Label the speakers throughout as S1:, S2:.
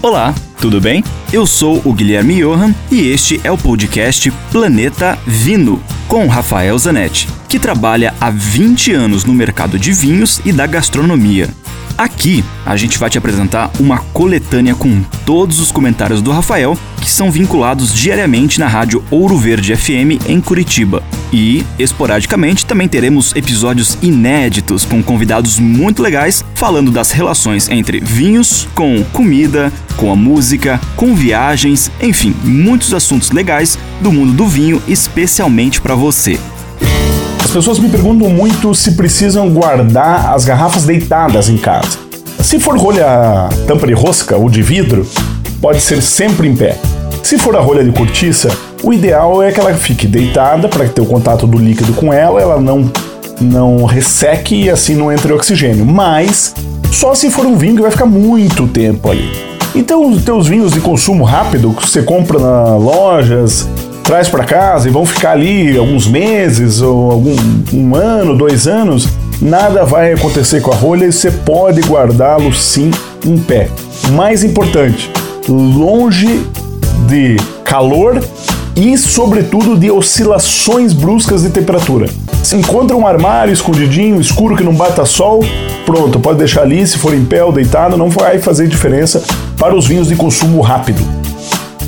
S1: Olá, tudo bem? Eu sou o Guilherme Johan e este é o podcast Planeta Vino, com Rafael Zanetti, que trabalha há 20 anos no mercado de vinhos e da gastronomia. Aqui a gente vai te apresentar uma coletânea com todos os comentários do Rafael que são vinculados diariamente na rádio Ouro Verde FM em Curitiba. E, esporadicamente, também teremos episódios inéditos com convidados muito legais falando das relações entre vinhos, com comida, com a música, com viagens, enfim, muitos assuntos legais do mundo do vinho, especialmente para você.
S2: As pessoas me perguntam muito se precisam guardar as garrafas deitadas em casa. Se for rolha tampa de rosca ou de vidro, pode ser sempre em pé. Se for a rolha de cortiça, o ideal é que ela fique deitada para ter o contato do líquido com ela, ela não, não resseque e assim não entre oxigênio. Mas só se for um vinho que vai ficar muito tempo ali. Então, os teus vinhos de consumo rápido que você compra nas lojas, traz para casa e vão ficar ali alguns meses ou algum um ano, dois anos, nada vai acontecer com a rolha e você pode guardá-lo sim em pé. Mais importante, longe de calor e, sobretudo, de oscilações bruscas de temperatura. Se encontra um armário escondidinho, escuro, que não bata sol, pronto, pode deixar ali, se for em pé ou deitado, não vai fazer diferença para os vinhos de consumo rápido.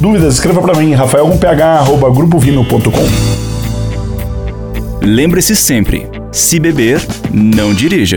S2: Dúvidas, escreva para mim, rafael.ph.grupovino.com.
S1: Lembre-se sempre: se beber, não dirija.